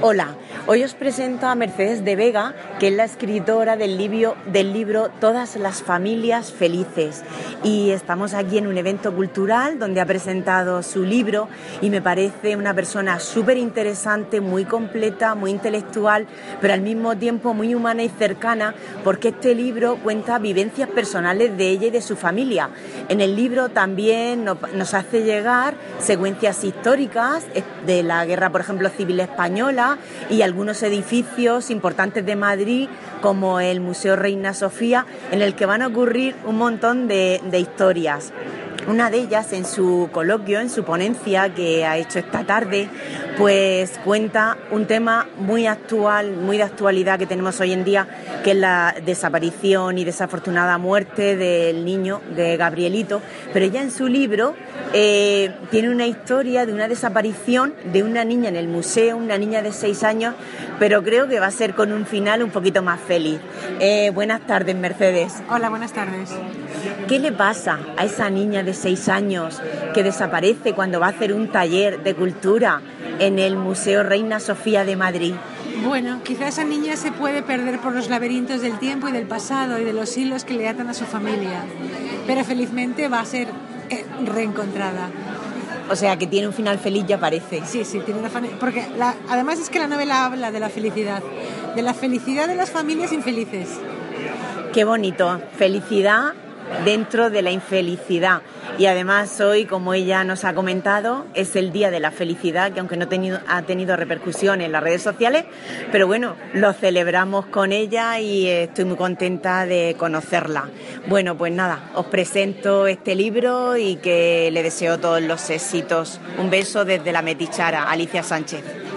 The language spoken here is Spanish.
Hola, hoy os presento a Mercedes de Vega, que es la escritora del libro, Todas las familias felices. Y estamos aquí en un evento cultural donde ha presentado su libro y me parece una persona súper interesante, muy completa, muy intelectual, pero al mismo tiempo muy humana y cercana, porque este libro cuenta vivencias personales de ella y de su familia. En el libro también nos hace llegar secuencias históricas de la guerra, por ejemplo, civil española, y algunos edificios importantes de Madrid como el Museo Reina Sofía en el que van a ocurrir un montón de, de historias. Una de ellas en su coloquio, en su ponencia que ha hecho esta tarde, pues cuenta un tema muy actual, muy de actualidad que tenemos hoy en día, que es la desaparición y desafortunada muerte del niño de Gabrielito. Pero ella en su libro eh, tiene una historia de una desaparición de una niña en el museo, una niña de seis años, pero creo que va a ser con un final un poquito más feliz. Eh, buenas tardes, Mercedes. Hola, buenas tardes. ¿Qué le pasa a esa niña de seis años que desaparece cuando va a hacer un taller de cultura en el Museo Reina Sofía de Madrid? Bueno, quizá esa niña se puede perder por los laberintos del tiempo y del pasado y de los hilos que le atan a su familia, pero felizmente va a ser eh, reencontrada. O sea, que tiene un final feliz ya parece. Sí, sí, tiene una Porque además es que la novela habla de la felicidad, de la felicidad de las familias infelices. Qué bonito. Felicidad dentro de la infelicidad. Y además hoy, como ella nos ha comentado, es el Día de la Felicidad, que aunque no tenido, ha tenido repercusión en las redes sociales, pero bueno, lo celebramos con ella y estoy muy contenta de conocerla. Bueno, pues nada, os presento este libro y que le deseo todos los éxitos. Un beso desde la Metichara, Alicia Sánchez.